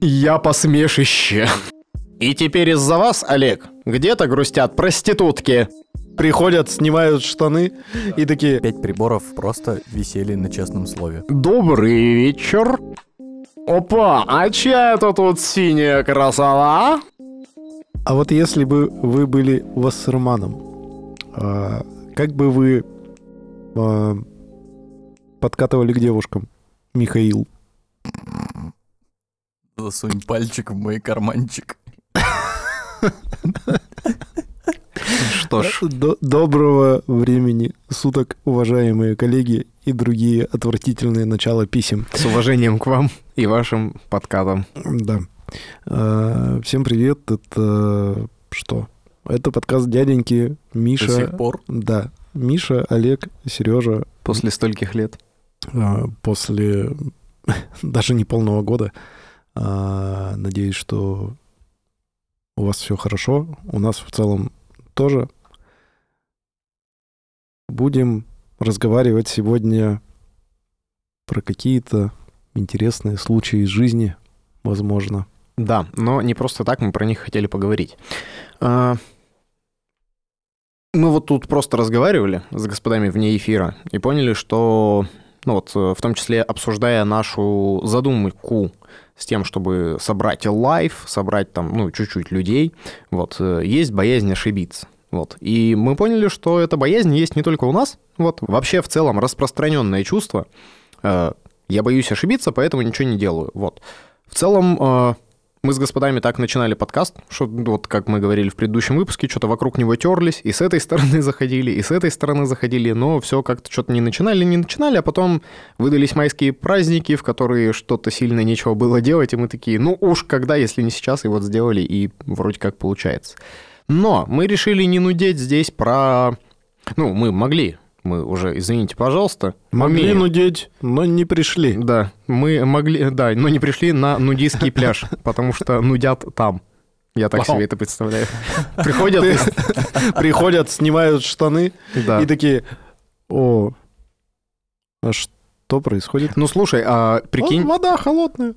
Я посмешище. И теперь из-за вас, Олег, где-то грустят проститутки. Приходят, снимают штаны и такие... Пять приборов просто висели на честном слове. Добрый вечер. Опа, а чья это тут синяя красота? А вот если бы вы были Вассерманом, а, как бы вы а, подкатывали к девушкам, Михаил? Засунь пальчик в мой карманчик. Что ж, До- доброго времени суток, уважаемые коллеги и другие отвратительные начала писем. с уважением к вам и вашим подкатам. Да. А, Всем привет, это что? Это подкаст дяденьки До Миша. сих пор. Да, Миша, Олег, Сережа После стольких лет. а, после даже не полного года. А, Надеюсь, что у вас все хорошо. У нас в целом тоже. Будем разговаривать сегодня про какие-то интересные случаи из жизни, возможно. Да, но не просто так мы про них хотели поговорить. А, Мы вот тут просто разговаривали с господами вне эфира и поняли, что, ну вот, э, в том числе обсуждая нашу задумку с тем, чтобы собрать live, собрать там, ну, чуть-чуть людей, вот, э, есть боязнь ошибиться. Вот. И мы поняли, что эта боязнь есть не только у нас, вот, вообще в целом распространенное чувство. Э, Я боюсь ошибиться, поэтому ничего не делаю. Вот. В целом, э, мы с господами так начинали подкаст, что вот как мы говорили в предыдущем выпуске, что-то вокруг него терлись, и с этой стороны заходили, и с этой стороны заходили, но все как-то что-то не начинали, не начинали, а потом выдались майские праздники, в которые что-то сильно нечего было делать, и мы такие, ну уж когда, если не сейчас, и вот сделали, и вроде как получается. Но мы решили не нудеть здесь про... Ну, мы могли, мы уже, извините, пожалуйста. Могли умеем. нудеть, но не пришли. Да, мы могли, да, но не пришли на нудистский пляж, потому что нудят там. Я так Вау. себе это представляю. Приходят, Приходят, снимают штаны да. и такие, о, а что происходит? Ну слушай, а прикинь, «О, вода холодная.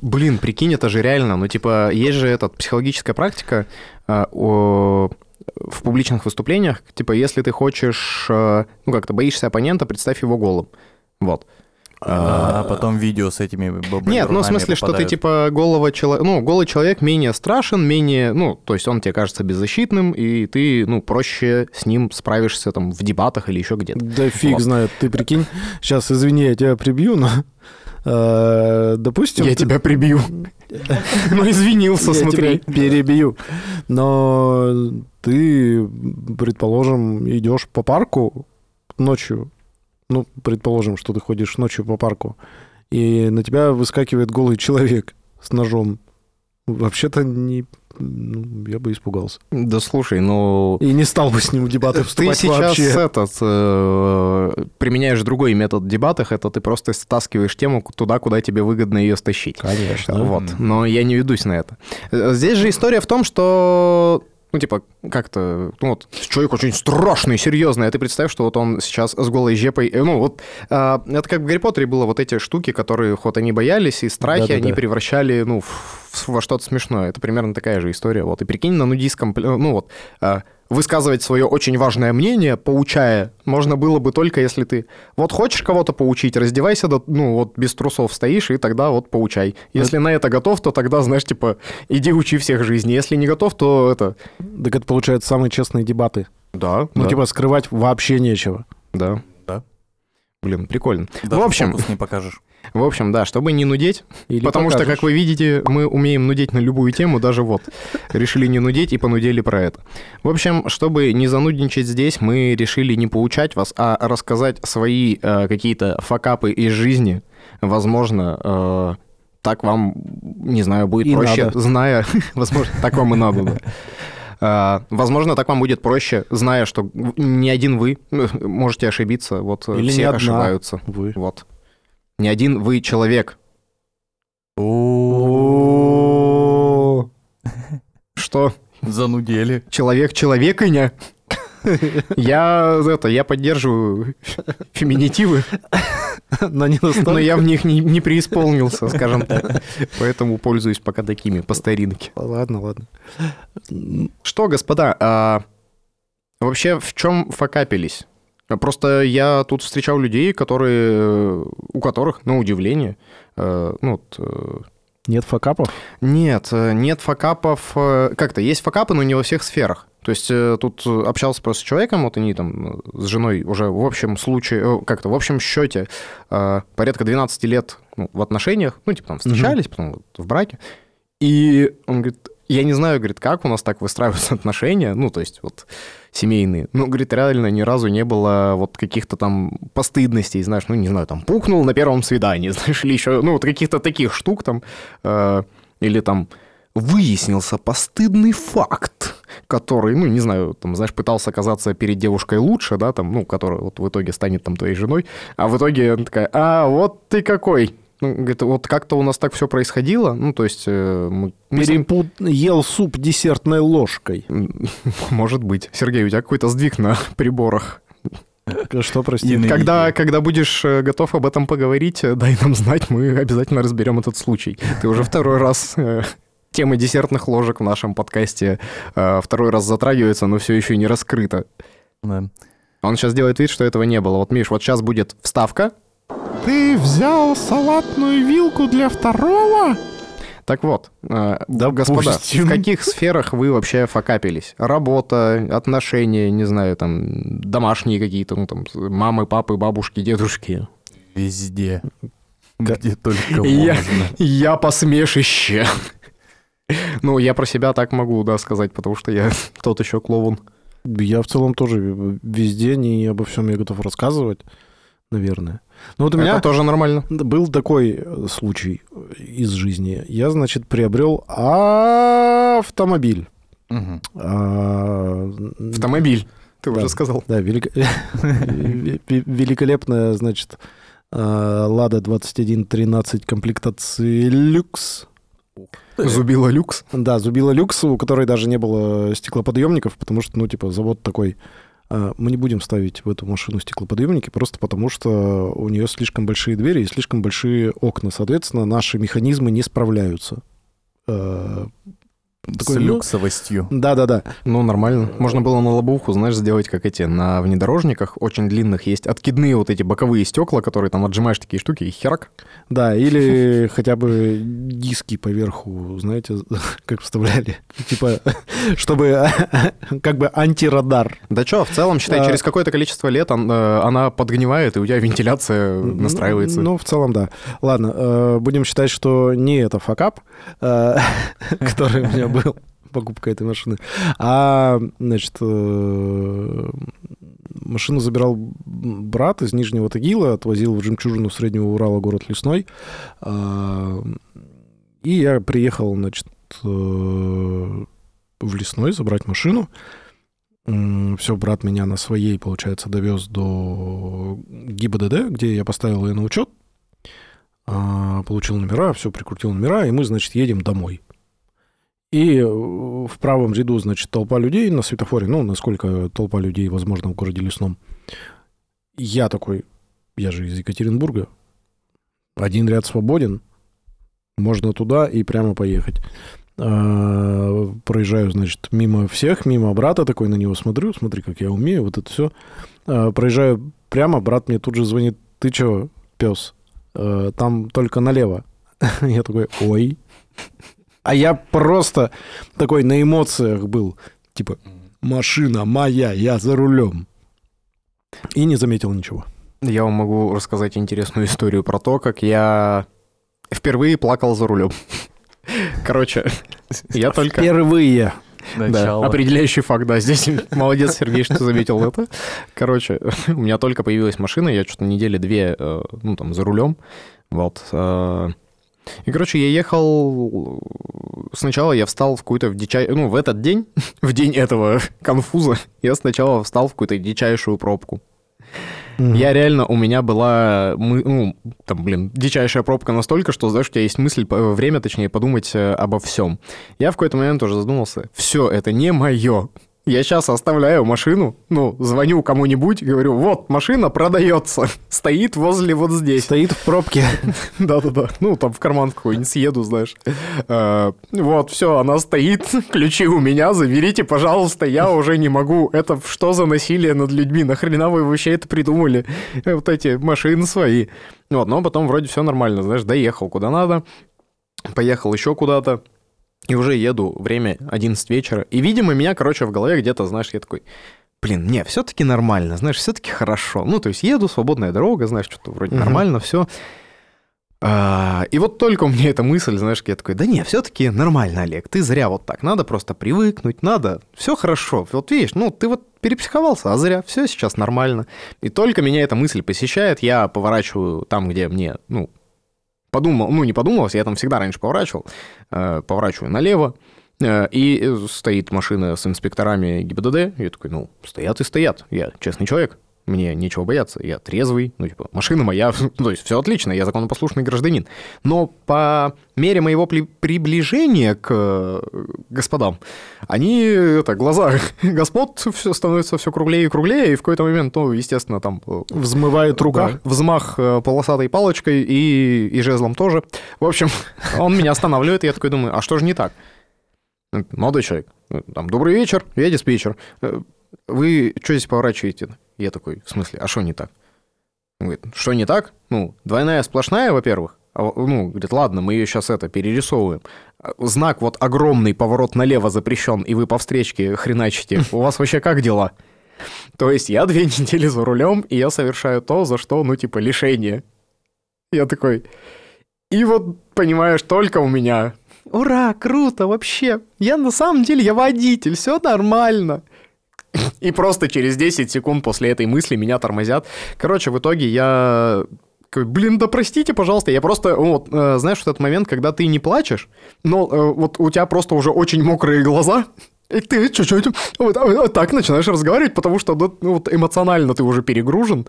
блин, прикинь, это же реально, ну типа есть же эта психологическая практика а, о- в публичных выступлениях, типа если ты хочешь, а, ну как-то боишься оппонента, представь его голым, вот. А потом видео с этими бобрами Нет, ну в смысле, что ты типа голого человека, ну голый человек менее страшен, менее, ну то есть он тебе кажется беззащитным, и ты, ну проще с ним справишься там в дебатах или еще где-то. Да фиг Вот. знает, ты прикинь. Сейчас, извини, я тебя прибью, но... э, Допустим... Я ты- тебя прибью. Ну извинился, смотри. перебью. Но ты, предположим, идешь по парку ночью. Ну, предположим, что ты ходишь ночью по парку, и на тебя выскакивает голый человек с ножом. Вообще-то не... ну, я бы испугался. Да слушай, ну И не стал бы с ним в дебаты ты вступать сейчас вообще. этот э, применяешь другой метод в дебатах, это ты просто стаскиваешь тему туда, куда тебе выгодно ее стащить. Конечно. Вот. Но я не ведусь на это. Э, Здесь же история в том, что ну, типа, как-то, ну, вот, человек очень страшный, серьезный, а ты представь, что вот он сейчас с голой жепой, э, ну, вот, а, это как в Гарри Поттере было вот эти штуки, которые, вот, они боялись, и страхи Да-да-да. они превращали, ну, в- во что-то смешное. Это примерно такая же история, вот. И прикинь, на нудистском, ну, вот, а, высказывать свое очень важное мнение, поучая, можно было бы только если ты вот хочешь кого-то поучить, раздевайся, до, ну вот без трусов стоишь, и тогда вот поучай. Если на это готов, то тогда, знаешь, типа, иди учи всех жизни. Если не готов, то это... Так это, получается, самые честные дебаты. Да, Ну, да, типа, скрывать вообще нечего. да. Да. Блин, прикольно. Даже в общем, фокус не покажешь. В общем, да, чтобы не нудеть, Или потому что, покажешь. как вы видите, мы умеем нудеть на любую тему, даже вот. Решили не нудеть и понудели про это. В общем, чтобы не занудничать здесь, мы решили не поучать вас, а рассказать свои э, какие-то факапы из жизни. Возможно, э, так вам, не знаю, будет И проще, надо. зная... Возможно, так вам и надо, да. А, Возможно, так вам будет проще, зная, что не один вы э, можете ошибиться. Вот э, Или все ошибаются. Вы. Вот. Не один вы человек. Что? Занудели. Человек человекиня? Я это, я поддерживаю феминитивы, Но не настолько. но я в них не, не преисполнился, скажем так. Поэтому пользуюсь пока такими, по старинке. Ладно, ладно. Что, господа, а вообще в чем факапились? Просто я тут встречал людей, которые, у которых, на удивление, э, ну, вот, э, Нет факапов? нет, э, нет факапов, э, как-то есть факапы, но не во всех сферах. То есть э, тут общался просто с человеком, вот они там э, с женой уже в общем случае, э, как-то в общем счете э, порядка 12 лет ну, в отношениях, ну, типа там встречались, потом вот в браке. И он говорит, я не знаю, говорит, как у нас так выстраиваются отношения, ну, то есть вот семейные. Ну, говорит, реально ни разу не было вот каких-то там постыдностей, знаешь, ну, не знаю, там, пукнул на первом свидании, знаешь, или еще, ну, вот каких-то таких штук там, э, или там выяснился постыдный факт, который, ну, не знаю, там, знаешь, пытался оказаться перед девушкой лучше, да, там, ну, которая вот в итоге станет там твоей женой, а в итоге она такая, а, вот ты какой. Ну, говорит, вот как-то у нас так все происходило, ну, то есть э, мы, Перепут... Ел суп десертной ложкой. Может быть. Сергей, у тебя какой-то сдвиг на приборах. Что, прости? Когда, когда будешь э, готов об этом поговорить, э, дай нам знать, мы обязательно разберем этот случай. Ты уже второй раз э, тема десертных ложек в нашем подкасте второй раз затрагивается, но все еще не раскрыто. Да. Он сейчас делает вид, что этого не было. Вот, Миш, вот сейчас будет вставка. Ты взял салатную вилку для второго? Так вот, э, Допустим. господа, в каких сферах вы вообще факапились? Работа, отношения, не знаю, там, домашние какие-то, ну, там, мамы, папы, бабушки, дедушки. Везде. Где только Я- можно. Я посмешище. Ну, я про себя так могу, да, сказать, потому что я тот еще клоун. Я в целом тоже везде не обо всем я готов рассказывать, наверное. Ну вот у меня Это тоже нормально. был такой э, случай из жизни. Я, значит, приобрел автомобиль. А, Автомобиль. Ты Да. уже сказал. Да, велик- ве- великолепная, значит, а, Лада 2113 комплектации люкс. Зубила люкс. Да, зубила люкс, у которой даже не было стеклоподъемников, потому что, ну, типа, завод такой. А, Мы не будем ставить в эту машину стеклоподъемники, просто потому что у нее слишком большие двери и слишком большие окна. Соответственно, наши механизмы не справляются. А, С Такой, ну- люксовостью. Да-да-да. Ну, нормально. Можно было на лобовуху, знаешь, сделать, как эти на внедорожниках, очень длинных есть откидные вот эти боковые стекла, которые там отжимаешь такие штуки и херак. Да, или хотя бы диски поверху, знаете, как вставляли. Типа, чтобы как бы антирадар. Да что, в целом, считай, А. через какое-то количество лет э, она подгнивает, и у тебя вентиляция настраивается. Ну, в целом, да. Ладно, э, будем считать, что не это факап, э, который у меня был, покупка этой машины, а, значит, э, машину забирал брат из Нижнего Тагила, отвозил в жемчужину Среднего Урала, город Лесной. А, И я приехал, значит, э, в Лесной забрать машину. Все, брат меня на своей, получается, довез до ГИБДД, где я поставил ее на учет, а, получил номера, все, прикрутил номера, и мы, значит, едем домой. И э, в правом ряду, значит, толпа людей на светофоре, ну, насколько толпа людей возможно в городе Лесном. Я такой, я же из Екатеринбурга, один ряд свободен, можно туда и прямо поехать. А, проезжаю, значит, мимо всех, мимо брата такой, на него смотрю, смотри, как я умею, вот это все. проезжаю прямо, брат мне тут же звонит, ты чё, пес, Э, там только налево. Я такой, ой. А я просто такой на эмоциях был, типа, машина моя, я за рулем. И не заметил ничего. Я вам могу рассказать интересную историю про то, как я впервые плакал за рулем. Короче, я только... Впервые. Да, определяющий факт, да. Здесь молодец, Сергей, что заметил это. Короче, у меня только появилась машина, я что-то недели две, э, ну, там, за рулем. Вот. И, короче, я ехал... Сначала я встал в какую-то в дичай... Ну, в этот день, в день этого конфуза, я сначала встал в какую-то дичайшую пробку. Я реально, у меня была, мы, ну, там, блин, дичайшая пробка настолько, что, знаешь, у тебя есть мысль, время, точнее, подумать э, обо всем. Я в какой-то момент тоже задумался, все, это не мое. Я сейчас оставляю машину, ну, звоню кому-нибудь, говорю, вот, машина продается, стоит возле вот здесь. Стоит в пробке. Да-да-да. Ну, там в карман какой-нибудь съеду, знаешь. Э, Вот, все, она стоит, ключи у меня, заберите, пожалуйста, я уже не могу. Это что за насилие над людьми? Нахрена вы вообще это придумали? Вот эти машины свои. Вот, но потом вроде все нормально, знаешь, доехал куда надо, поехал еще куда-то. И уже еду, время 11 вечера. И, видимо, меня, короче, в голове где-то, знаешь, я такой, блин, не, все-таки нормально, знаешь, все-таки хорошо. Ну, то есть еду, свободная дорога, знаешь, что-то вроде Мгм. нормально, все. и вот только у меня эта мысль, знаешь, я такой, да не, все-таки нормально, Олег, ты зря вот так, надо просто привыкнуть, надо, все хорошо. Вот видишь, ну, ты вот перепсиховался, а зря, все сейчас нормально. И только меня эта мысль посещает, я поворачиваю там, где мне, ну, подумал, ну, не подумалось, я там всегда раньше поворачивал, э, поворачиваю налево, э, и стоит машина с инспекторами ГИБДД, я такой, ну, стоят и стоят, я честный человек, мне нечего бояться, я трезвый, ну, типа, машина моя, то есть все отлично, я законопослушный гражданин. Но по мере моего пли- приближения к э, господам, они, это, глаза господ все становится все круглее и круглее, и в какой-то момент, ну, естественно, там... э, Взмывает рука. да, взмах э, полосатой палочкой и, и жезлом тоже. В общем, он меня останавливает, и я такой думаю, а что же не так? Молодой человек, э, там, добрый вечер, я диспетчер. Вы что здесь поворачиваете? Я такой, в смысле, а что не так? Он говорит, что не так? Ну, двойная сплошная, во-первых. А, ну, говорит, ладно, мы ее сейчас это перерисовываем. Знак вот огромный поворот налево запрещен, и вы по встречке хреначите. У вас вообще как дела? То есть я две недели за рулем, и я совершаю то, за что, ну, типа, лишение. Я такой... И вот, понимаешь, только у меня... Ура, круто, вообще. Я на самом деле, я водитель, все нормально. И просто через 10 секунд после этой мысли меня тормозят. Короче, в итоге я... Блин, да простите, пожалуйста. Я просто, вот, э, знаешь, вот этот момент, когда ты не плачешь, но э, вот у тебя просто уже очень мокрые глаза, и ты чуть-чуть вот, а, так начинаешь разговаривать, потому что ну, вот эмоционально ты уже перегружен.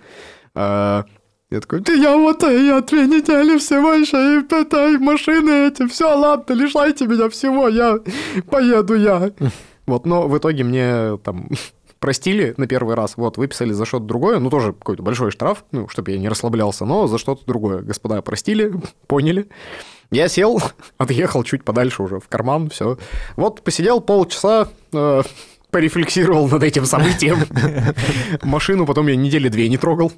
А, Я такой, «Да я вот э, я две недели всего еще, и и машины эти, все, ладно, лишайте меня всего, я поеду я. Вот, но в итоге мне там простили на первый раз, вот, выписали за что-то другое, ну, тоже какой-то большой штраф, ну, чтобы я не расслаблялся, но за что-то другое. Господа простили, поняли. Я сел, отъехал чуть подальше уже в карман, все. Вот посидел полчаса, э, порефлексировал над этим событием. Машину потом я недели две не трогал.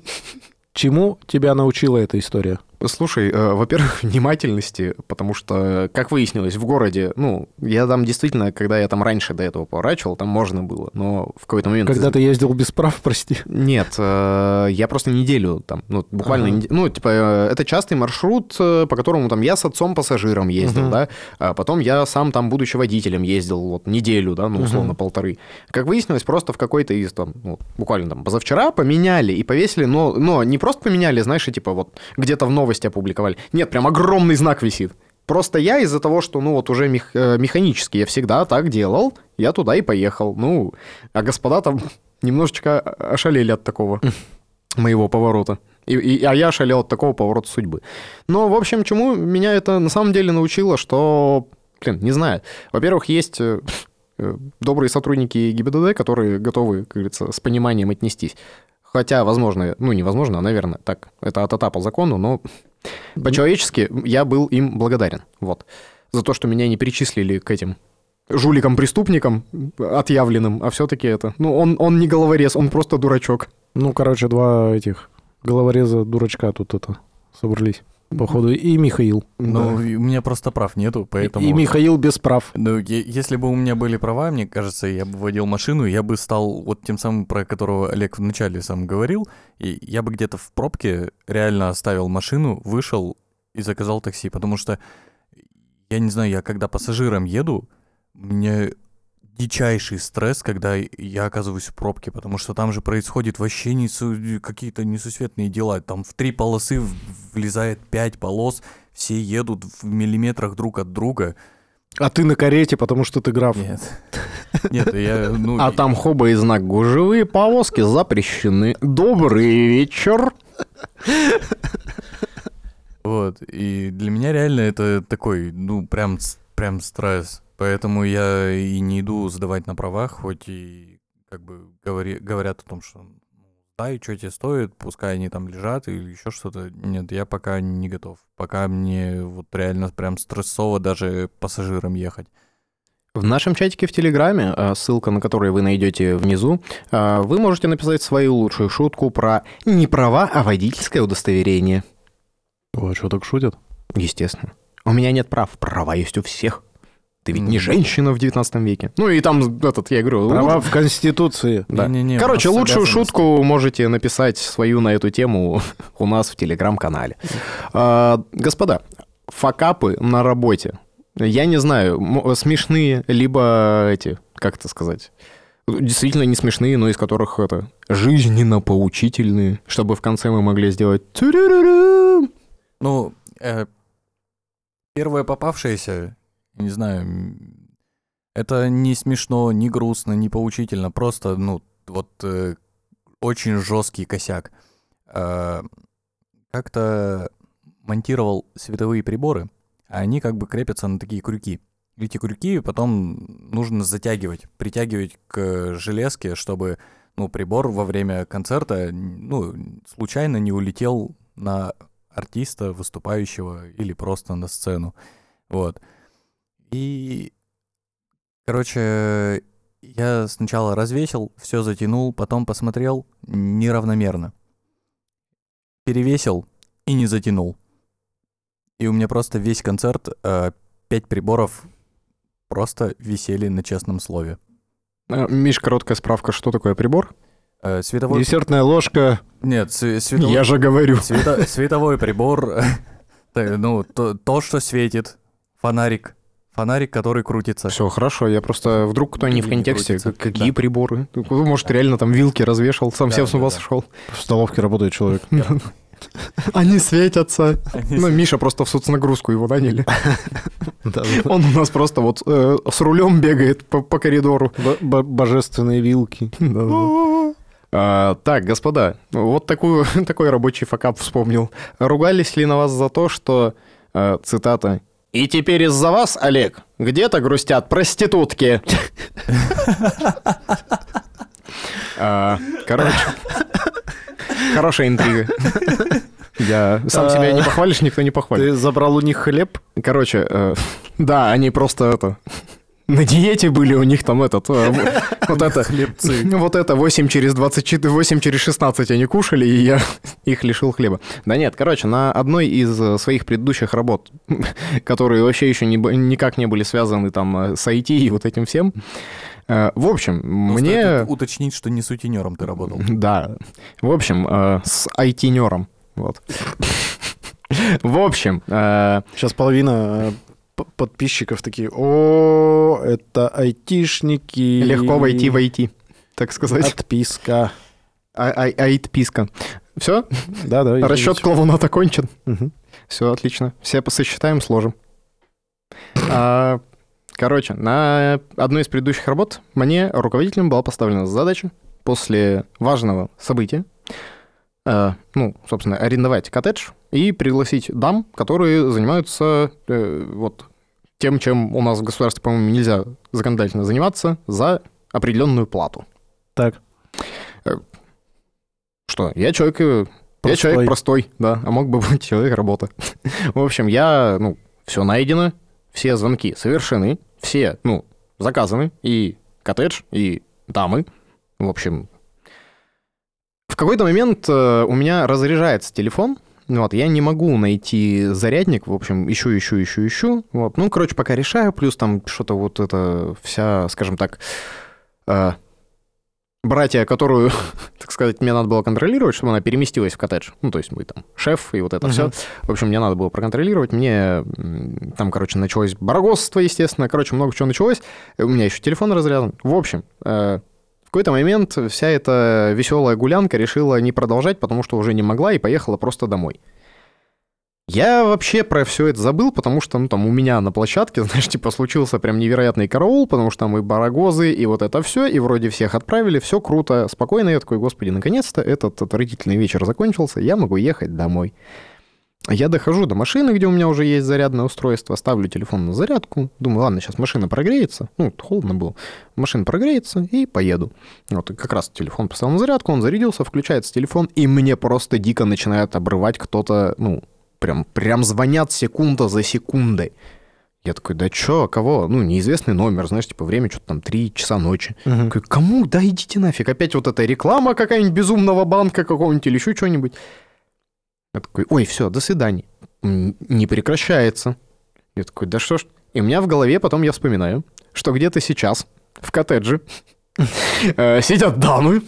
Чему тебя научила эта история? Слушай, э, во-первых, внимательности, потому что, как выяснилось, в городе, ну, я там действительно, когда я там раньше до этого поворачивал, там можно было, но в какой-то момент... Когда ты ездил без прав, прости. Нет, э, я просто неделю там, ну, буквально, Ага. неде- ну, типа, э, это частый маршрут, э, по которому там я с отцом пассажиром ездил, Мгм. да, а потом я сам там, будучи водителем, ездил вот неделю, да, ну, условно, Мгм. полторы. Как выяснилось, просто в какой-то из там, ну, буквально там позавчера поменяли и повесили, но, но не просто поменяли, знаешь, и типа вот где-то в новости опубликовали. Нет, прям огромный знак висит. Просто я из-за того, что, ну, вот уже мех- э, механически я всегда так делал, я туда и поехал. Ну, а господа там немножечко ошалели от такого моего поворота. И, и- а я ошалел от такого поворота судьбы. Но, в общем, чему меня это на самом деле научило, что, блин, не знаю. Во-первых, есть э, э, добрые сотрудники ГИБДД, которые готовы, как говорится, с пониманием отнестись. Хотя, возможно, ну, невозможно, а, наверное, так, это от по закону, но по-человечески я был им благодарен. Вот. За то, что меня не причислили к этим жуликам-преступникам отъявленным, а все-таки это... Ну, он, он не головорез, он просто дурачок. Ну, короче, два этих головореза дурачка тут это собрались, походу. И Михаил. Ну, Да. и у меня просто прав нету, поэтому... И Михаил без прав. Ну, если бы у меня были права, мне кажется, я бы водил машину, я бы стал вот тем самым, про которого Олег вначале сам говорил, и я бы где-то в пробке реально оставил машину, вышел и заказал такси, потому что, я не знаю, я когда пассажиром еду, мне дичайший стресс, когда я оказываюсь в пробке, потому что там же происходит вообще несу- какие-то несусветные дела. Там в три полосы влезает пять полос, все едут в миллиметрах друг от друга. А ты на карете, потому что ты граф. Нет. Нет, я, ну... А там хоба и знак «Гужевые повозки запрещены». Добрый вечер. Вот, и для меня реально это такой, ну, прям, прям стресс. Поэтому я и не иду сдавать на правах, хоть и как бы говори, говорят о том, что ну, сдай, что тебе стоит, пускай они там лежат или еще что-то. Нет, я пока не готов. Пока мне вот реально прям стрессово даже пассажирам ехать. В нашем чатике в Телеграме, э, ссылка на который вы найдете внизу, э, вы можете написать свою лучшую шутку про не права, а водительское удостоверение. Ой, а что так шутят? Естественно. У меня нет прав, права есть у всех. Ты ведь не женщина в 19 веке. Ну и там этот, я говорю... Права в Конституции. Да. Не-не-не, у Короче, нас лучшую шутку можете написать свою на эту тему у нас в Телеграм-канале. А, Господа, факапы на работе. Я не знаю, смешные, либо эти, как это сказать, действительно не смешные, но из которых это жизненно поучительные, чтобы в конце мы могли сделать. Ну, э, первое попавшееся, не знаю, это не смешно, не грустно, не поучительно, просто, ну, вот э, очень жесткий косяк. Э, как-то монтировал световые приборы, а они как бы крепятся на такие крюки. Эти крюки потом нужно затягивать, притягивать к железке, чтобы ну, прибор во время концерта ну, случайно не улетел на артиста, выступающего или просто на сцену. Вот. И, короче, я сначала развесил, все затянул, потом посмотрел неравномерно. Перевесил и не затянул. И у меня просто весь концерт, э, пять приборов просто висели на честном слове. А, Миш, короткая справка, что такое прибор? Э, световой... Десертная ложка. Нет, сwe- световой... Я же говорю. Свето- Световой прибор, ну, то, что светит, фонарик, фонарик, который крутится. Все, хорошо, я просто вдруг кто не в контексте, крутится. какие Да. приборы? Может, реально там вилки развешал, сам Да, всем с ума да. сошел. В столовке работает человек. Они светятся. Они Ну, Миша просто в соцнагрузку его наняли. Он у нас просто вот э, с рулем бегает по, коридору. Божественные вилки. А, так, господа, вот такую, такой рабочий факап вспомнил. Ругались ли на вас за то, что, э, цитата, «И теперь из-за вас, Олег, где-то грустят проститутки». А, Короче, хорошая интрига. Я сам себя не похвалишь, никто не похвалит. Ты забрал у них хлеб? Короче, э, да, они просто это... На диете были у них там этот... э, вот это... Хлебцы. Вот это 8 через 24, 8 через 16 они кушали, и я их лишил хлеба. Да нет, короче, на одной из э, своих предыдущих работ, которые вообще еще не, никак не были связаны там э, с IT и вот этим всем, в общем, Ну, мне... уточнить, что не сутенером ты работал. Да. В общем, с IT-нером. Вот. В общем, Сейчас половина подписчиков такие, о, это айтишники. легко войти в IT, так сказать. Отписка. А- а- Айтписка. Все? Да, да. Расчет клоуната окончен. Мгм. Все отлично. Все пососчитаем, сложим. А, Короче, на одной из предыдущих работ мне руководителем была поставлена задача после важного события, ну, собственно, арендовать коттедж и пригласить дам, которые занимаются э, вот тем, чем у нас в государстве, по-моему, нельзя законодательно заниматься за определенную плату. Так. Что, я человек, э, я Простой. человек простой, да, а мог бы быть человек работа. В общем, я, ну, все найдено, все звонки совершены, все, ну, заказаны, и коттедж, и дамы. В общем, в какой-то момент э, у меня разряжается телефон, вот, я не могу найти зарядник, в общем, ищу, ищу, ищу, ищу, вот, ну, короче, пока решаю, плюс там что-то вот это вся, скажем так, э, братья, которую, так сказать, мне надо было контролировать, чтобы она переместилась в коттедж. Ну, то есть мы там шеф и вот это все. В общем, мне надо было проконтролировать. Мне там, короче, началось барагозство, естественно. Короче, много чего началось. У меня еще телефон разряжен. В общем, э, какой-то момент вся эта веселая гулянка решила не продолжать, потому что уже не могла и поехала просто домой. Я вообще про все это забыл, потому что, ну, там у меня на площадке, знаешь, типа случился прям невероятный караул, потому что там и барагозы, и вот это все, и вроде всех отправили, все круто, спокойно. Я такой, господи, наконец-то этот отвратительный вечер закончился, я могу ехать домой. Я дохожу до машины, где у меня уже есть зарядное устройство, ставлю телефон на зарядку, думаю, ладно, сейчас машина прогреется, ну, холодно было, машина прогреется и поеду. Вот, и как раз телефон поставил на зарядку, он зарядился, включается телефон, и мне просто дико начинает обрывать кто-то, ну, прям, прям звонят секунда за секундой. Я такой, да чё, кого? Ну, неизвестный номер, знаешь, типа время что-то там 3 часа ночи. Мгм. Такой, кому? Да идите нафиг. Опять вот эта реклама какая-нибудь безумного банка какого-нибудь или еще что-нибудь. Я такой, ой, все, до свидания. Не прекращается. Я такой, да что ж. И у меня в голове потом я вспоминаю, что где-то сейчас в коттедже э, сидят дамы,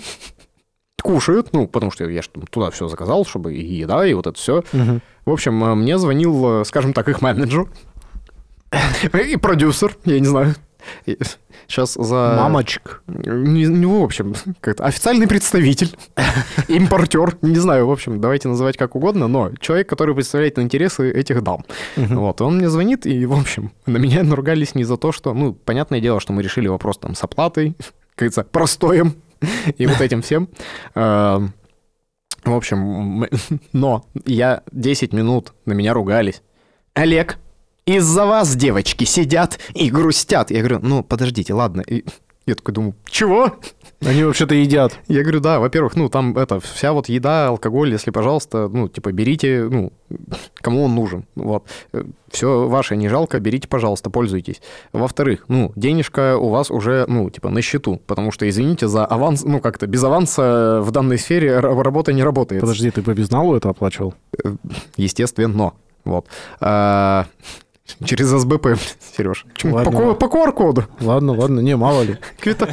кушают, ну, потому что я там туда все заказал, чтобы и еда, и вот это все. В общем, э, мне звонил, э, скажем так, их менеджер и продюсер, я не знаю. Сейчас за... Мамочек. Не, не в общем, как-то официальный представитель, импортер, не знаю, в общем, давайте называть как угодно, но человек, который представляет интересы этих дам. Мгм. Вот, он мне звонит, и, в общем, на меня наругались не за то, что, ну, понятное дело, что мы решили вопрос там с оплатой, как говорится, простоем и вот этим всем. Эм, В общем, но я 10 минут на меня ругались. Олег, из-за вас девочки сидят и грустят. Я говорю, ну, подождите, ладно. И я такой думаю, чего? Они вообще-то едят. Я говорю, да, во-первых, ну, там это, вся вот еда, алкоголь, если, пожалуйста, ну, типа, берите, ну, кому он нужен, вот. Все ваше не жалко, берите, пожалуйста, пользуйтесь. Во-вторых, ну, денежка у вас уже, ну, типа, на счету, потому что, извините, за аванс, ну, как-то без аванса в данной сфере работа не работает. Подожди, ты по безналу это оплачивал? Естественно, вот. А, через СБП, Сереж. По, Ладно. по QR-коду. Ладно, ладно, не, мало ли. Квита-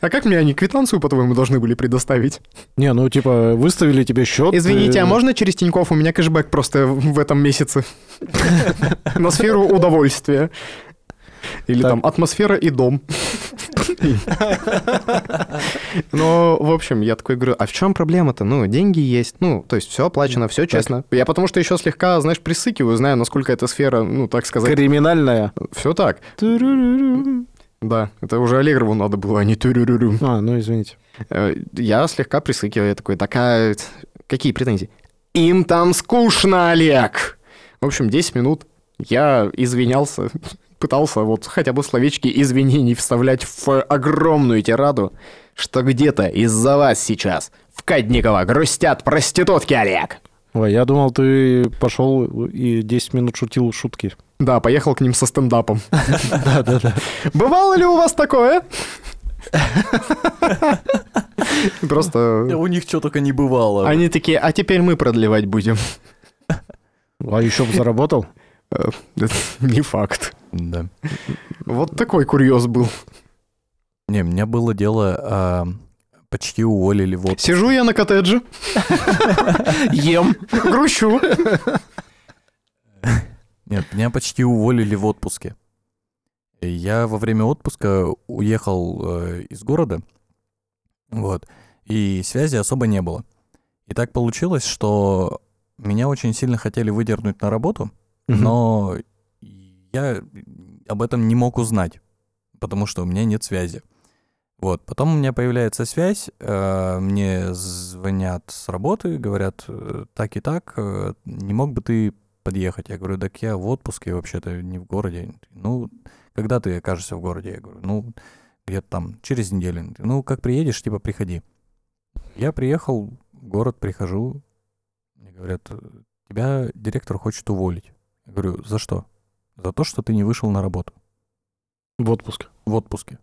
А как мне они квитанцию, по-твоему, должны были предоставить? Не, ну типа выставили тебе счет. Извините, э, а можно через Тинькофф? У меня кэшбэк просто в в этом месяце. На сферу удовольствия. Или Так. там атмосфера и дом. Но, в общем, я такой говорю, а в чем проблема-то? Ну, деньги есть, ну, то есть все оплачено, все честно. Я потому что еще слегка, знаешь, присыкиваю, знаю, насколько эта сфера, ну, так сказать, Криминальная. все так. Да, это уже Аллегрову надо было, а не тюрюрюрю. А, ну извините. Э, Я слегка присыкиваю, я такой, такая... Какие претензии? Им там скучно, Олег! В общем, 10 минут я извинялся, пытался вот хотя бы словечки извинений вставлять в огромную тираду, что где-то из-за вас сейчас в Кадниково грустят проститутки, Олег! Ой, я думал, ты пошел и 10 минут шутил шутки. Да, поехал к ним со стендапом. Да-да-да. Бывало ли у вас такое? Просто У них что только не бывало. они такие, а теперь мы продлевать будем. А еще бы заработал? Э, Не факт. Да. Вот такой курьез был. Не, у меня было дело, а, почти уволили в отпуск. Сижу я на коттедже, ем, грущу. Нет, меня почти уволили в отпуске. Я во время отпуска уехал э, из города, вот, и связи особо не было. И так получилось, что меня очень сильно хотели выдернуть на работу, но я об этом не мог узнать, потому что у меня нет связи. Вот, потом у меня появляется связь, э, мне звонят с работы, говорят, э, так и так, э, не мог бы ты подъехать? Я говорю, так я в отпуске вообще-то не в городе. Ну, когда ты окажешься в городе? Я говорю, ну, где-то там, через неделю. Ну, как приедешь, типа, приходи. Я приехал в город, прихожу, мне говорят, «Э, тебя директор хочет уволить. Я говорю, за что? За то, что ты не вышел на работу В отпуск. в отпуске.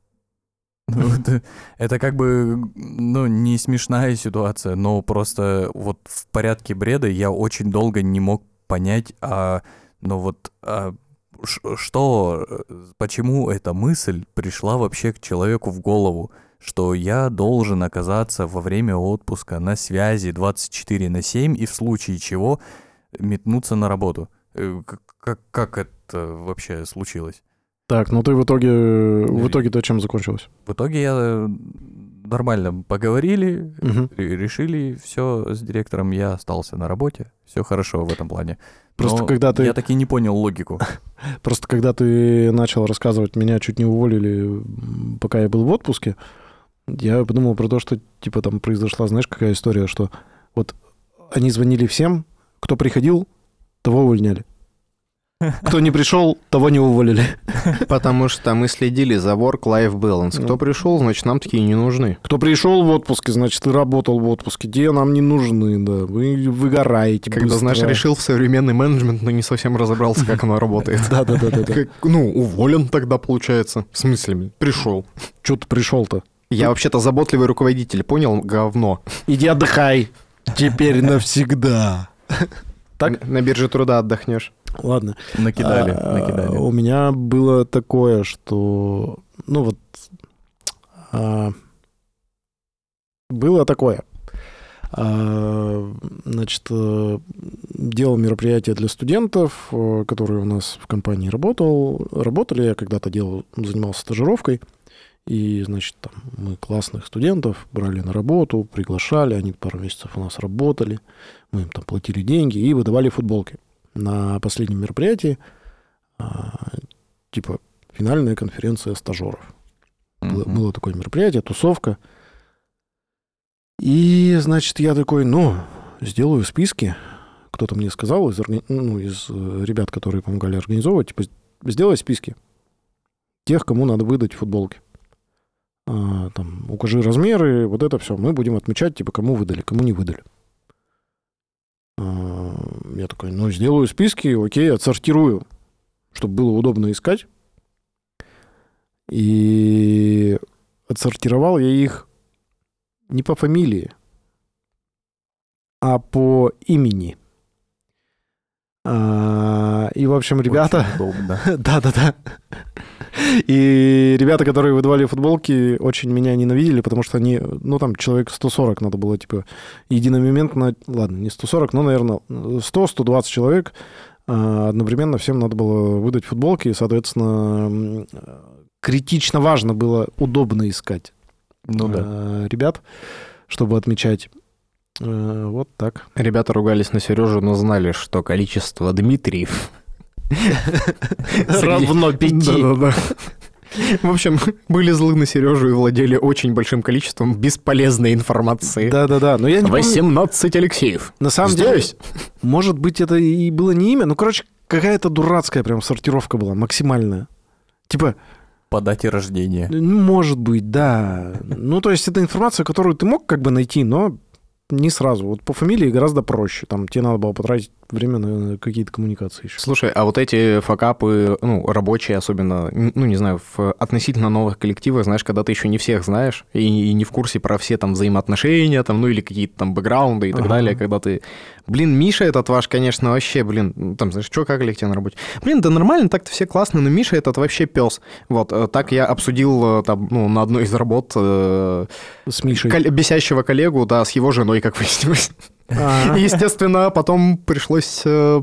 Ну, это, как бы, ну, не смешная ситуация, но просто вот в порядке бреда я очень долго не мог понять, а, ну вот, а, что, почему эта мысль пришла вообще к человеку в голову, что я должен оказаться во время отпуска на связи 24 на 7 и в случае чего метнуться на работу. Э, Как, как это вообще случилось? Так, ну ты в итоге... В Наверное. итоге-то чем закончилось? В итоге я э, нормально поговорили, ре- решили все с директором, я остался на работе, все хорошо в этом плане. Просто Но когда ты... Я таки не понял логику. Просто когда ты начал рассказывать, меня чуть не уволили, пока я был в отпуске, я подумал про то, что, типа, там произошла, знаешь, какая история, что вот они звонили всем, кто приходил, того увольняли. Кто не пришел, того не уволили. Потому что мы следили за work-life balance. Кто Ну. пришел, значит, нам такие не нужны. Кто пришел в отпуске, значит, и работал в отпуске. Те нам не нужны, да. Вы выгораете Когда, быстро. знаешь, решил в современный менеджмент, но не совсем разобрался, как оно работает. Да-да-да. Ну, уволен тогда, получается. В смысле, пришел. Что ты пришел-то? Я вообще-то заботливый руководитель, понял? Говно. Иди отдыхай. Теперь навсегда. Так? На бирже труда отдохнешь. Ладно. Накидали, А, накидали. У меня было такое, что... Ну вот... а, Было такое. А, Значит, э, делал мероприятия для студентов, э, которые у нас в компании работал, работали. Я когда-то делал, занимался стажировкой. И, значит, там мы классных студентов брали на работу, приглашали, они пару месяцев у нас работали, мы им там платили деньги и выдавали футболки. На последнем мероприятии а, типа финальная конференция стажеров. Было, было такое мероприятие, тусовка. И, значит, я такой, ну, сделаю списки. Кто-то мне сказал из, ну, из э, ребят, которые помогали организовывать, типа, сделай списки тех, кому надо выдать футболки. А, там, укажи размеры, вот это все. Мы будем отмечать, типа, кому выдали, кому не выдали. А, я такой, ну, сделаю списки, окей, отсортирую, чтобы было удобно искать. И отсортировал я их не по фамилии, а по имени. А, и, в общем, ребята... Да-да-да. И ребята, которые выдавали футболки, очень меня ненавидели, потому что они, ну, там, человек 140 надо было, типа, единомоментно, ладно, не 140, но, наверное, 100-120 человек а, одновременно всем надо было выдать футболки, и, соответственно, критично важно было удобно искать Ну да. э, ребят, чтобы отмечать. Э, Вот так. Ребята ругались на Сережу, но знали, что количество Дмитриев... Равно пяти. В общем, были злы на Сережу и владели очень большим количеством бесполезной информации. Да-да-да, но я не помню. 18 Алексеев. На самом деле, Здесь. Может быть, это и было не имя. Ну, короче, какая-то дурацкая прям сортировка была, максимальная. Типа, По дате рождения. ну, может быть, да. Ну, то есть, это информация, которую ты мог как бы найти, но не сразу. Вот по фамилии гораздо проще. Там тебе надо было потратить время на какие-то коммуникации еще. Слушай, а вот эти факапы, ну, рабочие особенно, ну, не знаю, в относительно новых коллективах, знаешь, когда ты еще не всех знаешь и, и не в курсе про все там взаимоотношения, там, ну, или какие-то там бэкграунды и так Ага. далее, когда ты... Блин, Миша этот ваш, конечно, вообще, блин, там, знаешь, что, как коллектив на работе? Блин, да нормально, так-то все классно, но Миша этот вообще пес. Вот, э, так я обсудил э, там, ну, на одной из работ э, С Мишей. кол- бесящего коллегу, да, с его женой, как выяснилось. Естественно, потом пришлось... э,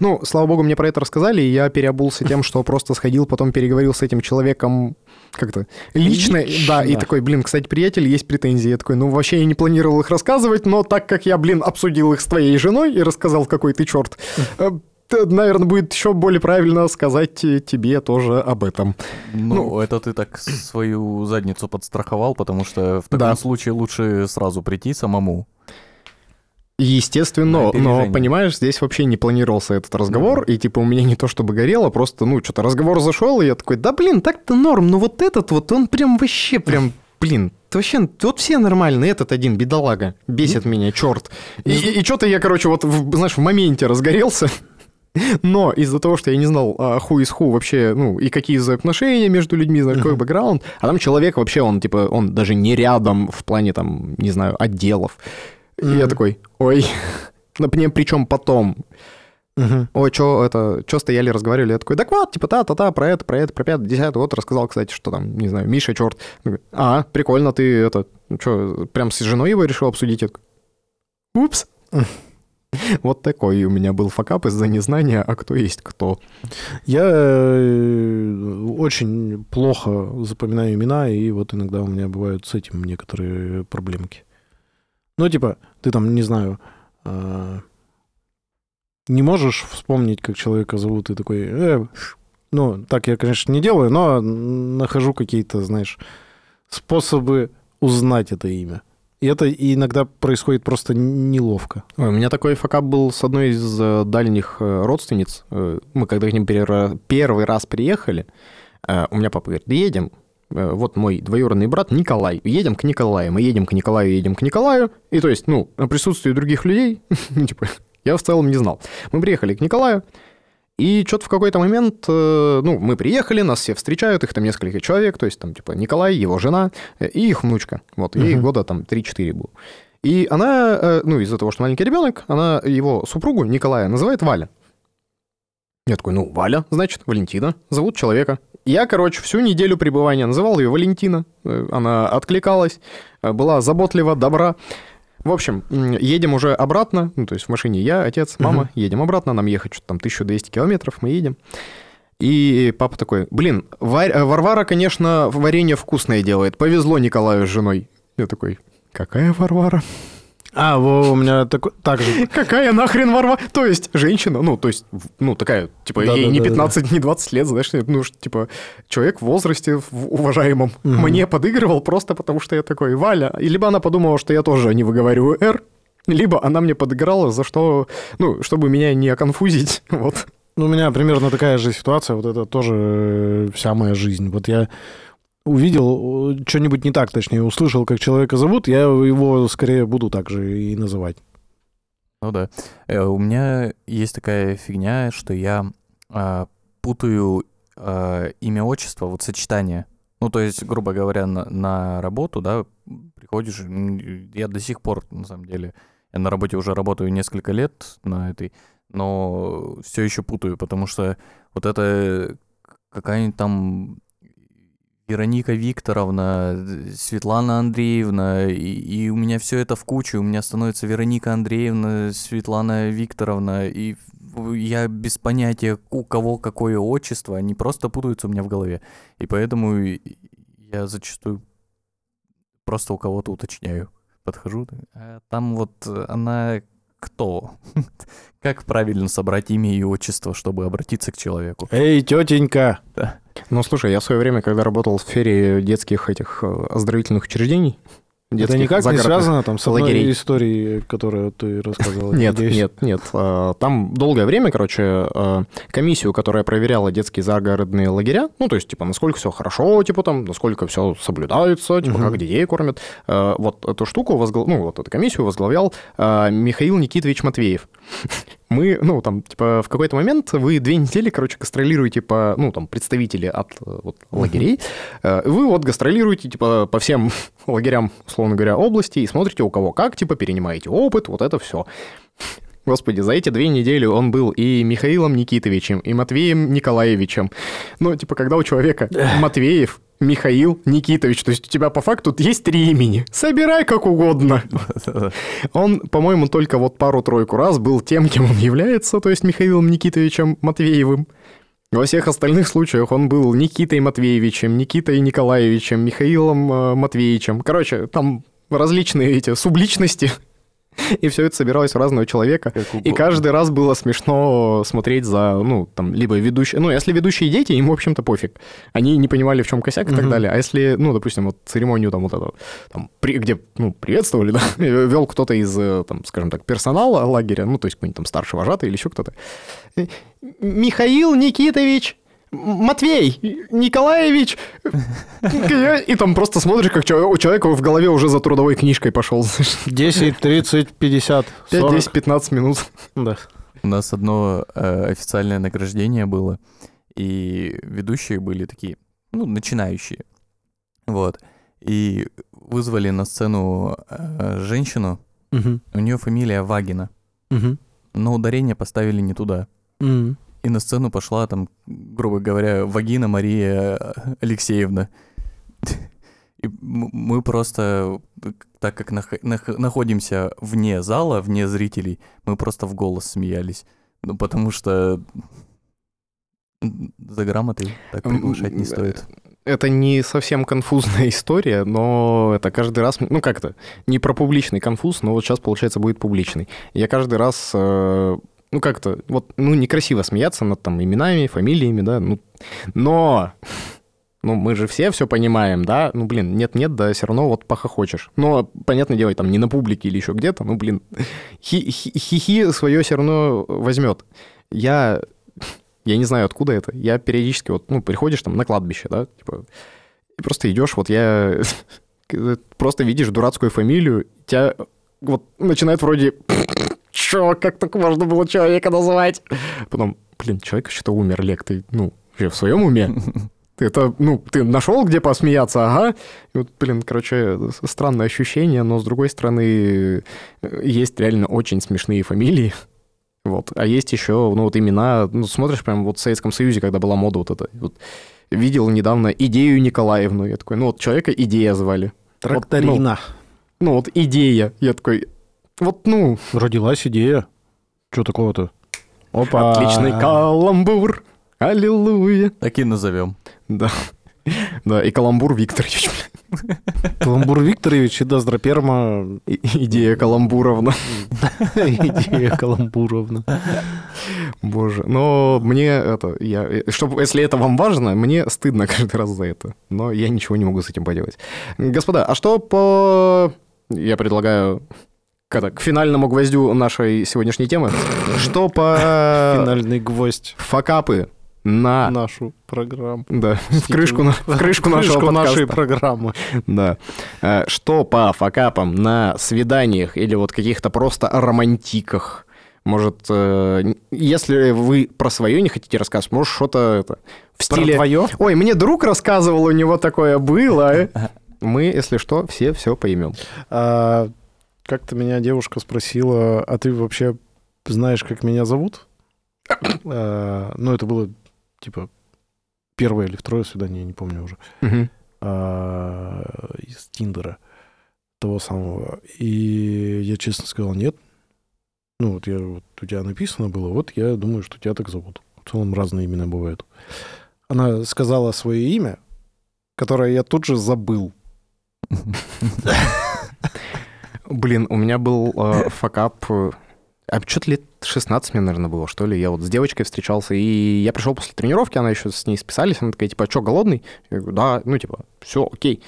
Ну, слава богу, мне про это рассказали, и я переобулся тем, что просто сходил, потом переговорил с этим человеком как-то лично, Лично. да, и такой, блин, кстати, приятель, есть претензии. Я такой, ну, вообще я не планировал их рассказывать, но так как я, блин, обсудил их с твоей женой и рассказал, какой ты черт, наверное, будет еще более правильно сказать э, тебе тоже об этом. Ну, это ты так свою задницу подстраховал, потому что в таком Да. случае лучше сразу прийти самому. Естественно, но, понимаешь, здесь вообще не планировался этот разговор, и типа у меня не то чтобы горело, просто, ну, что-то разговор зашел, и я такой, да блин, так-то норм, но вот этот вот, он прям вообще прям, блин, вообще, вот все нормально, этот один бедолага, бесит меня, черт. И, что-то я, короче, вот, в- знаешь, в моменте разгорелся, но из-за того, что я не знал, ху из ху вообще, ну, и какие взаимоотношения между людьми, знаешь, какой бэкграунд, а там человек вообще, он, типа, он даже не рядом в плане, там, не знаю, отделов. И я такой, ой, например, причем потом, мгм. ой, что это, что стояли, разговаривали, я такой, так вот, типа, та-та-та, про это, про это, про пятое, десятое, вот рассказал, кстати, что там, не знаю, Миша, черт. А, прикольно, ты это, что, прям с женой его решил обсудить? Я такой, Упс. Вот такой у меня был факап из-за незнания, а кто есть кто. Я э, очень плохо запоминаю имена, и вот иногда у меня бывают с этим некоторые проблемки. Ну, типа, ты там, не знаю, а, не можешь вспомнить, как человека зовут, и такой, «Э, ну, так я, конечно, не делаю, но нахожу какие-то, знаешь, способы узнать это имя. И это иногда происходит просто неловко. Ой, у меня такой факап был с одной из э, дальних э, родственниц. Э, Мы когда к ним пер- первый раз приехали, у меня папа говорит, едем, вот мой двоюродный брат Николай, едем к Николаю, мы едем к Николаю, едем к Николаю, и то есть, ну, на присутствии других людей, типа, я в целом не знал. Мы приехали к Николаю, и что-то в какой-то момент, э, ну, мы приехали, нас все встречают, их там несколько человек, то есть там, типа, Николай, его жена э, и их внучка. Вот, ей Мгм. года там 3-4 было. И она, э, ну, из-за того, что маленький ребенок, она его супругу Николая называет Валя. Я такой, ну, Валя, значит, Валентина, зовут человека. Я, короче, всю неделю пребывания называл ее Валентина. Э, Она откликалась, э, была заботлива, добра. В общем, едем уже обратно, ну, то есть в машине я, отец, мама, Мгм. едем обратно, нам ехать что-то там 1200 километров, мы едем. И папа такой, блин, Варь- э, Варвара, конечно, варенье вкусное делает, повезло Николаю с женой. Я такой, какая Варвара? А, во, у меня такой, так же. Какая нахрен Варвара? То есть женщина, ну, то есть, ну, такая, типа, ей не Да-да-да-да. 15, не 20 лет, знаешь, ну, типа, человек в возрасте в уважаемом Мгм. мне подыгрывал просто потому, что я такой, Валя. И либо она подумала, что я тоже не выговариваю «Р», либо она мне подыграла за что, ну, чтобы меня не оконфузить, вот. Ну, у меня примерно такая же ситуация, вот это тоже э, вся моя жизнь. Вот я увидел э, что-нибудь не так, точнее, услышал, как человека зовут, я его скорее буду так же и называть. Ну да. Э, У меня есть такая фигня, что я а, путаю а, имя отчество, вот сочетание. Ну, то есть, грубо говоря, на, на работу, да, приходишь, я до сих пор, на самом деле, я на работе уже работаю несколько лет на этой, но все еще путаю, потому что вот это какая-нибудь там Вероника Викторовна, Светлана Андреевна, и, и у меня все это в кучу, у меня становится Вероника Андреевна, Светлана Викторовна, и я без понятия, у кого какое отчество, они просто путаются у меня в голове. И поэтому я зачастую просто у кого-то уточняю. Подхожу, а там вот она кто? Как правильно собрать имя и отчество, чтобы обратиться к человеку? Эй, тетенька! Ну, слушай, я в свое время, когда работал в сфере детских этих э, оздоровительных учреждений, Это никак не связано там с одной лагерей. историей, которую ты рассказывал? Нет, нет, нет. А, Там долгое время, короче, а, комиссию, которая проверяла детские загородные лагеря, ну, то есть, типа, насколько все хорошо, типа, там, насколько все соблюдается, типа, Мгм. как детей кормят. Вот эту штуку, возгла- ну, вот эту комиссию возглавлял Михаил Никитович Матвеев. Мы, ну, там, типа, в какой-то момент вы две недели, короче, гастролируете по, ну, там, представители от э, вот, лагерей. Э, Вы вот гастролируете, типа, по всем лагерям, условно говоря, области и смотрите, у кого как, типа, перенимаете опыт, вот это все. Господи, за эти две недели он был и Михаилом Никитовичем, и Матвеем Николаевичем. Ну, типа, когда у человека Матвеев, Михаил, Никитович, то есть у тебя по факту есть три имени. Собирай как угодно. Он, по-моему, только вот пару-тройку раз был тем, кем он является, то есть Михаилом Никитовичем Матвеевым. Во всех остальных случаях он был Никитой Матвеевичем, Никитой Николаевичем, Михаилом э, Матвеевичем. Короче, там различные эти субличности, и все это собиралось в разного человека. И каждый раз было смешно смотреть за, ну, там, либо ведущие... Ну, если ведущие дети, им, в общем-то, пофиг. Они не понимали, в чем косяк и так далее. А если, ну, допустим, вот церемонию там вот эту, там, при- где, ну, приветствовали, да, вел кто-то из, э, там, скажем так, персонала лагеря, ну, то есть какой-нибудь там старший вожатый или еще кто-то. Э, Михаил Никитович Матвей Николаевич. И там просто смотришь, как у человека в голове уже за трудовой книжкой пошел. 10, 30, 50, 5, 40. 10, 15 минут. Да. У нас одно э, официальное награждение было, и ведущие были такие, ну, начинающие. Вот. И вызвали на сцену э, женщину, Мгм. у нее фамилия Вагина, Мгм. но ударение поставили не туда. Мгм. И на сцену пошла там, грубо говоря, Вагина Мария Алексеевна. И мы просто, так как нах- нах- находимся вне зала, вне зрителей, мы просто в голос смеялись. Ну, потому что за грамотой так приглашать не М, стоит. Это не совсем конфузная история, но это каждый раз, ну как это, не про публичный конфуз, но вот сейчас, получается, будет публичный. Я каждый раз, э, ну как-то, вот, ну некрасиво смеяться над там именами, фамилиями, да, ну, но Ну, мы же все все понимаем, да? Ну, блин, нет-нет, да все равно вот похохочешь. Но, понятное дело, там не на публике или еще где-то, ну, блин, хихи свое все равно возьмет. Я, я не знаю, откуда это. Я периодически вот, ну, приходишь там на кладбище, да, типа, и просто идешь, вот я просто видишь дурацкую фамилию, тебя вот начинает вроде Чё, как так можно было человека называть? Потом, блин, человек что-то умер, Лек, ты, ну, в своем уме? Это, ну, ты нашел, где посмеяться, ага. И вот, блин, короче, странное ощущение, но, с другой стороны, есть реально очень смешные фамилии. Вот. А есть еще, ну, вот имена, ну, смотришь прям вот в Советском Союзе, когда была мода вот эта, вот, видел недавно идею Николаевну. Я такой, ну, вот человека идея звали. Тракторина. Вот, ну, ну, вот идея. Я такой, вот, ну... Родилась идея. Что такого-то? Опа! Отличный каламбур. Аллилуйя. Так и назовем. Да. Да, и Каламбур Викторович. Каламбур Викторович и Доздроперма. Идея Каламбуровна. Идея Каламбуровна. Боже, но мне это, я, чтобы, если это вам важно, мне стыдно каждый раз за это, но я ничего не могу с этим поделать. Господа, а что по... Я предлагаю к, к финальному гвоздю нашей сегодняшней темы. Что по... Финальный гвоздь. Факапы на... Нашу программу. Да, в крышку, на, в крышку нашего крышку нашей программы. Да. Э, что по факапам на свиданиях или вот каких-то просто романтиках? Может, э, если вы про свое не хотите рассказывать, может, что-то это, в стиле... Про твое? Ой, мне друг рассказывал, у него такое было. Мы, если что, все все поймем. Как-то меня девушка спросила, а ты вообще знаешь, как меня зовут? а, ну, это было типа первое или второе свидание, я не помню уже, а, из Тиндера того самого. И я честно сказал, нет. Ну, вот, я, вот у тебя написано было, вот я думаю, что тебя так зовут. В целом разные имена бывают. Она сказала свое имя, которое я тут же забыл. Блин, у меня был э, факап... э, А что-то лет 16 мне, наверное, было, что ли. Я вот с девочкой встречался, и я пришел после тренировки, она еще с ней списались, она такая, типа, а что, голодный? Я говорю, да, ну, типа, все, окей.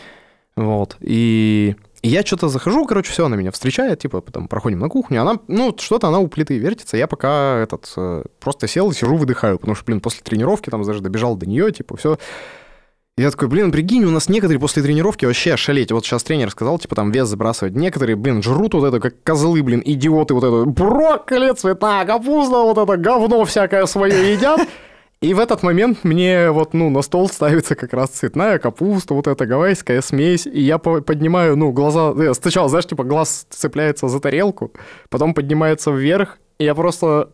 Вот, и... и я что-то захожу, короче, все, она меня встречает, типа, потом проходим на кухню, она, ну, что-то она у плиты вертится, я пока этот, э, просто сел, сижу, выдыхаю, потому что, блин, после тренировки там даже добежал до нее, типа, все, я такой, блин, прикинь, у нас некоторые после тренировки вообще шалеть. Вот сейчас тренер сказал, типа, там вес забрасывать. Некоторые, блин, жрут вот это, как козлы, блин, идиоты вот это. Брокколи, цветная капуста, вот это говно всякое свое едят. И в этот момент мне вот, ну, на стол ставится как раз цветная капуста, вот эта гавайская смесь, и я по- поднимаю, ну, глаза, э, сначала, знаешь, типа, глаз цепляется за тарелку, потом поднимается вверх, и я просто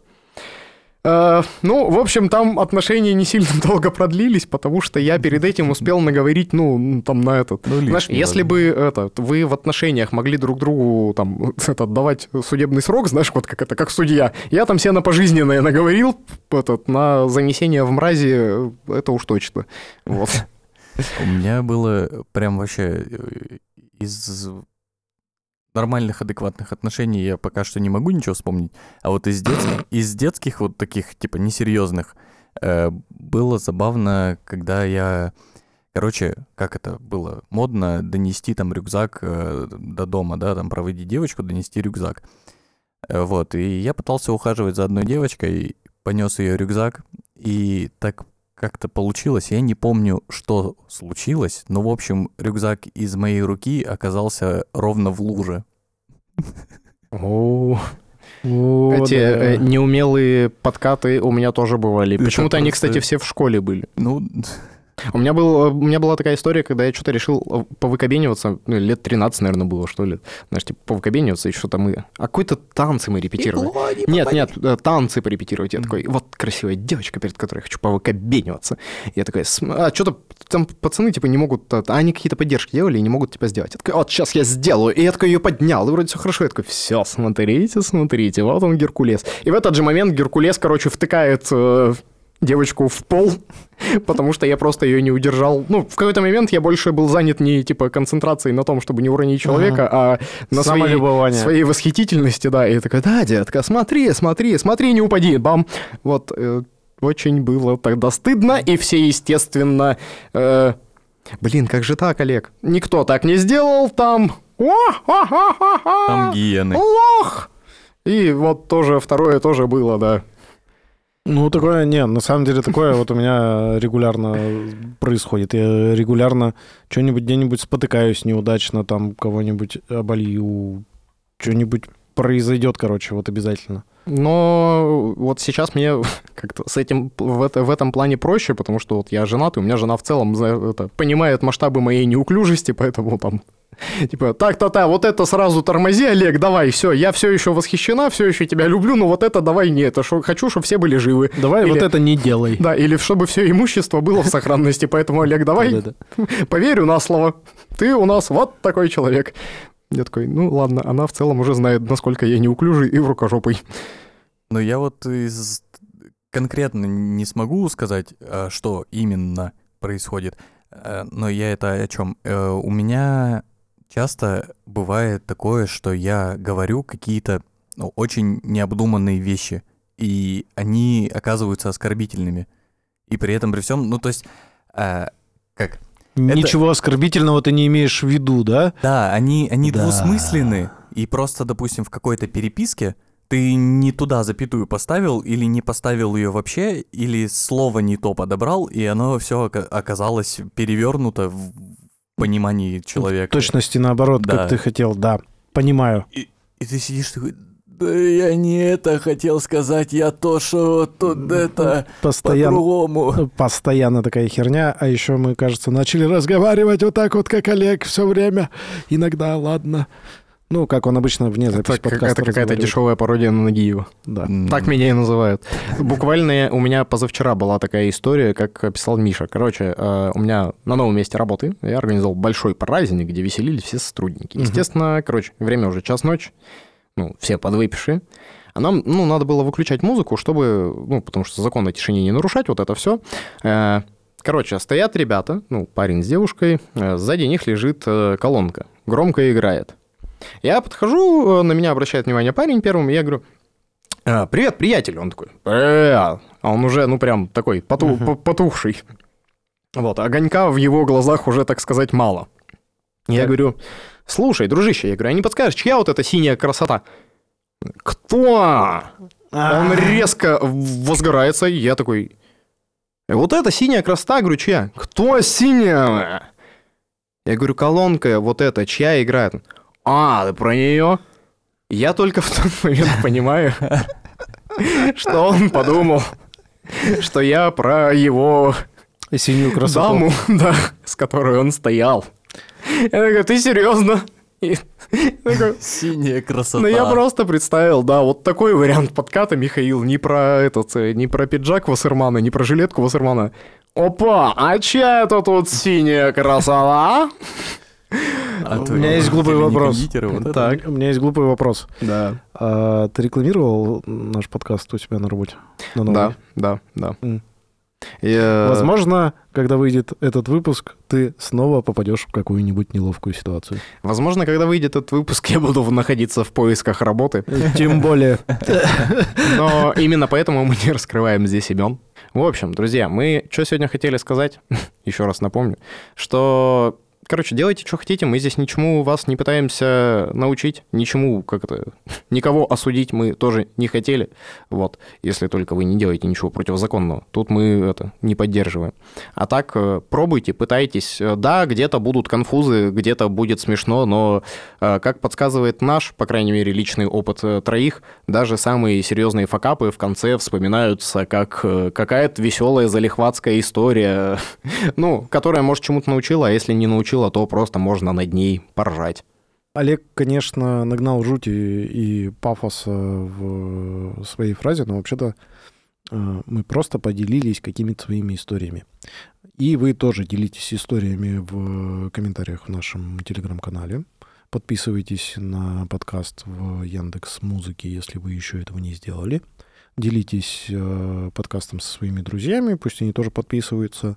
ну, в общем, там отношения не сильно долго продлились, потому что я перед этим успел наговорить, ну, там на этот. Ну, Знаешь, лишнего, если да. бы это, вы в отношениях могли друг другу там это, давать судебный срок, знаешь, вот как это, как судья, я там себе на пожизненное наговорил, этот, на занесение в мрази, это уж точно. Вот. У меня было прям вообще э, из нормальных, адекватных отношений я пока что не могу ничего вспомнить. А вот из, детских, из детских вот таких, типа, несерьезных, э, было забавно, когда я... Короче, как это было? Модно донести там рюкзак э, до дома, да, там проводить девочку, донести рюкзак. Э, вот, и я пытался ухаживать за одной девочкой, понес ее рюкзак, и так как-то получилось, я не помню, что случилось, но, в общем, рюкзак из моей руки оказался ровно в луже. О, Эти да. э, неумелые подкаты у меня тоже бывали. Почему-то они, кстати, все в школе были. Ну, У меня, был, у меня была такая история, когда я что-то решил э, повыкобениваться, ну, лет 13, наверное, было, что ли. Знаешь, типа, повыкобениваться, и что-то мы... А какой-то танцы мы репетировали. Нет, нет, э, танцы порепетировать. Я такой, вот красивая девочка, перед которой я хочу повыкобениваться. Я такой, «См- а что-то там пацаны, типа, не могут... а они какие-то поддержки делали и не могут, типа, сделать. Я такой, вот сейчас я сделаю. И я такой ее поднял, и вроде все хорошо. Я такой, все, смотрите, смотрите, вот он Геркулес. И в этот же момент Геркулес, короче, втыкает э, девочку в пол, потому что я просто ее не удержал. Ну, в какой-то момент я больше был занят не, типа, концентрацией на том, чтобы не уронить человека, а на своей, своей восхитительности, да. И я такой, да, детка, смотри, смотри, смотри, не упади, бам. Вот, э, очень было тогда стыдно, и все, естественно, э, Блин, как же так, Олег? Никто так не сделал там. О-ха-ха-ха-ха! Там гиены. Лох! И вот тоже второе тоже было, да. Ну, такое, не, на самом деле такое вот у меня регулярно происходит. Я регулярно что-нибудь где-нибудь спотыкаюсь неудачно, там кого-нибудь оболью, что-нибудь произойдет, короче, вот обязательно. Но вот сейчас мне как-то с этим в, это, в этом плане проще, потому что вот я женат, и у меня жена в целом это, понимает масштабы моей неуклюжести, поэтому там Типа, так-то-то, вот это сразу тормози, Олег, давай, все, я все еще восхищена, все еще тебя люблю, но вот это давай не, это шо, хочу, чтобы все были живы. Давай Или- вот это не делай. Да, или чтобы все имущество было в сохранности, поэтому, Олег, давай, поверю на слово, ты у нас вот такой человек. Я такой, ну ладно, она в целом уже знает, насколько я неуклюжий и в рукожопый. Но я вот из... конкретно не смогу сказать, э, что именно происходит, Э, но я это о чем? У меня часто бывает такое, что я говорю какие-то ну, очень необдуманные вещи, и они оказываются оскорбительными. И при этом, при всем, ну то есть, э, как? Ничего оскорбительного ты не имеешь в виду, да? Да, они, они Да. двусмысленны, и просто, допустим, в какой-то переписке ты не туда запятую поставил, или не поставил ее вообще, или слово не то подобрал, и оно все оказалось перевернуто в понимании человека. В точности наоборот, Да. как ты хотел, да. Понимаю. И, и ты сидишь такой, да я не это хотел сказать, я то, что тут это Постоянно, по-другому. постоянно такая херня. А еще мы, кажется, начали разговаривать вот так вот, как Олег, все время. Иногда, ладно. Ну, как он обычно вне записи Это, подкаста это какая-то дешевая пародия на Нагиева. Да. Так меня и называют. Буквально у меня позавчера была такая история, как описал Миша. Короче, э, у меня на новом месте работы я организовал большой праздник, где веселились все сотрудники. Естественно, короче, время уже час ночи, ну, все подвыпившие. А нам, ну, надо было выключать музыку, чтобы, ну, потому что закон о тишине не нарушать, вот это все. Короче, стоят ребята, ну, парень с девушкой, э, сзади них лежит э, колонка, громко играет. Я подхожу, э, на меня обращает внимание парень первым, и я говорю, «А, привет, приятель. Он такой. А он уже, ну, прям такой поту- по- потухший. Вот, огонька в его глазах уже, так сказать, мало. Я Так. говорю, слушай, дружище, я говорю, а не подскажешь, чья вот эта синяя красота? Кто? Он резко возгорается, и я такой, вот эта синяя красота, говорю, чья? Кто синяя? Я говорю, колонка вот эта, чья играет? А, ты про нее? Я только в тот момент понимаю, что он подумал, что я про его Синюю красоту. даму, да, с которой он стоял. Я такой, ты серьезно? Такой, Синяя красота. ну, я просто представил, да, вот такой вариант подката, Михаил, не про этот, э, не про пиджак Вассермана, не про жилетку Вассермана. Опа, а чья это тут синяя красота? А У то меня есть глупый вопрос. кондитеры, вот это. Так. У меня есть глупый вопрос. Да, А ты рекламировал наш подкаст у себя на работе? Да, да, да. Я- Возможно, когда выйдет этот выпуск, ты снова попадешь в какую-нибудь неловкую ситуацию. Возможно, когда выйдет этот выпуск, я буду находиться в поисках работы. Тем более. Но именно поэтому мы не раскрываем здесь имен. В общем, друзья, мы что сегодня хотели сказать, еще раз напомню, что, короче, делайте, что хотите, мы здесь ничему вас не пытаемся научить, ничему как это, никого осудить мы тоже не хотели, вот, если только вы не делаете ничего противозаконного. Тут мы это не поддерживаем. А так, э, пробуйте, пытайтесь. Э, Да, где-то будут конфузы, где-то будет смешно, но, э, как подсказывает наш, по крайней мере, личный опыт троих, даже самые серьезные факапы в конце вспоминаются как какая-то веселая залихватская история, ну, которая, может, чему-то научила, а если не научила, то просто можно над ней поржать. Олег, конечно, нагнал жути и пафоса в своей фразе, но вообще-то э, мы просто поделились какими-то своими историями. И вы тоже делитесь историями в комментариях в нашем телеграм-канале. Подписывайтесь на подкаст в Яндекс Музыке, если вы еще этого не сделали. Делитесь э, подкастом со своими друзьями, пусть они тоже подписываются.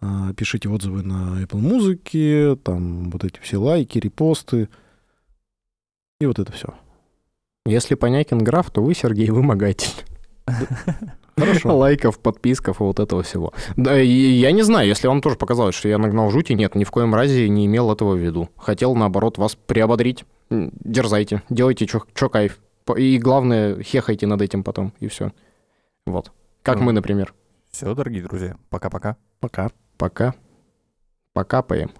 Э, пишите отзывы на Apple Музыке, там вот эти все лайки, репосты. И вот это все. Если Понякин граф, то вы, Сергей, вымогатель. Хорошо. лайков, подписков и вот этого всего. Да, и я не знаю, если вам тоже показалось, что я нагнал жути, нет, ни в коем разе не имел этого в виду. Хотел, наоборот, вас приободрить. Дерзайте, делайте, что кайф. И главное, хехайте над этим потом, и все. Вот. Как Ну. мы, например. Все, дорогие друзья, пока-пока. Пока. Пока. Покапаем.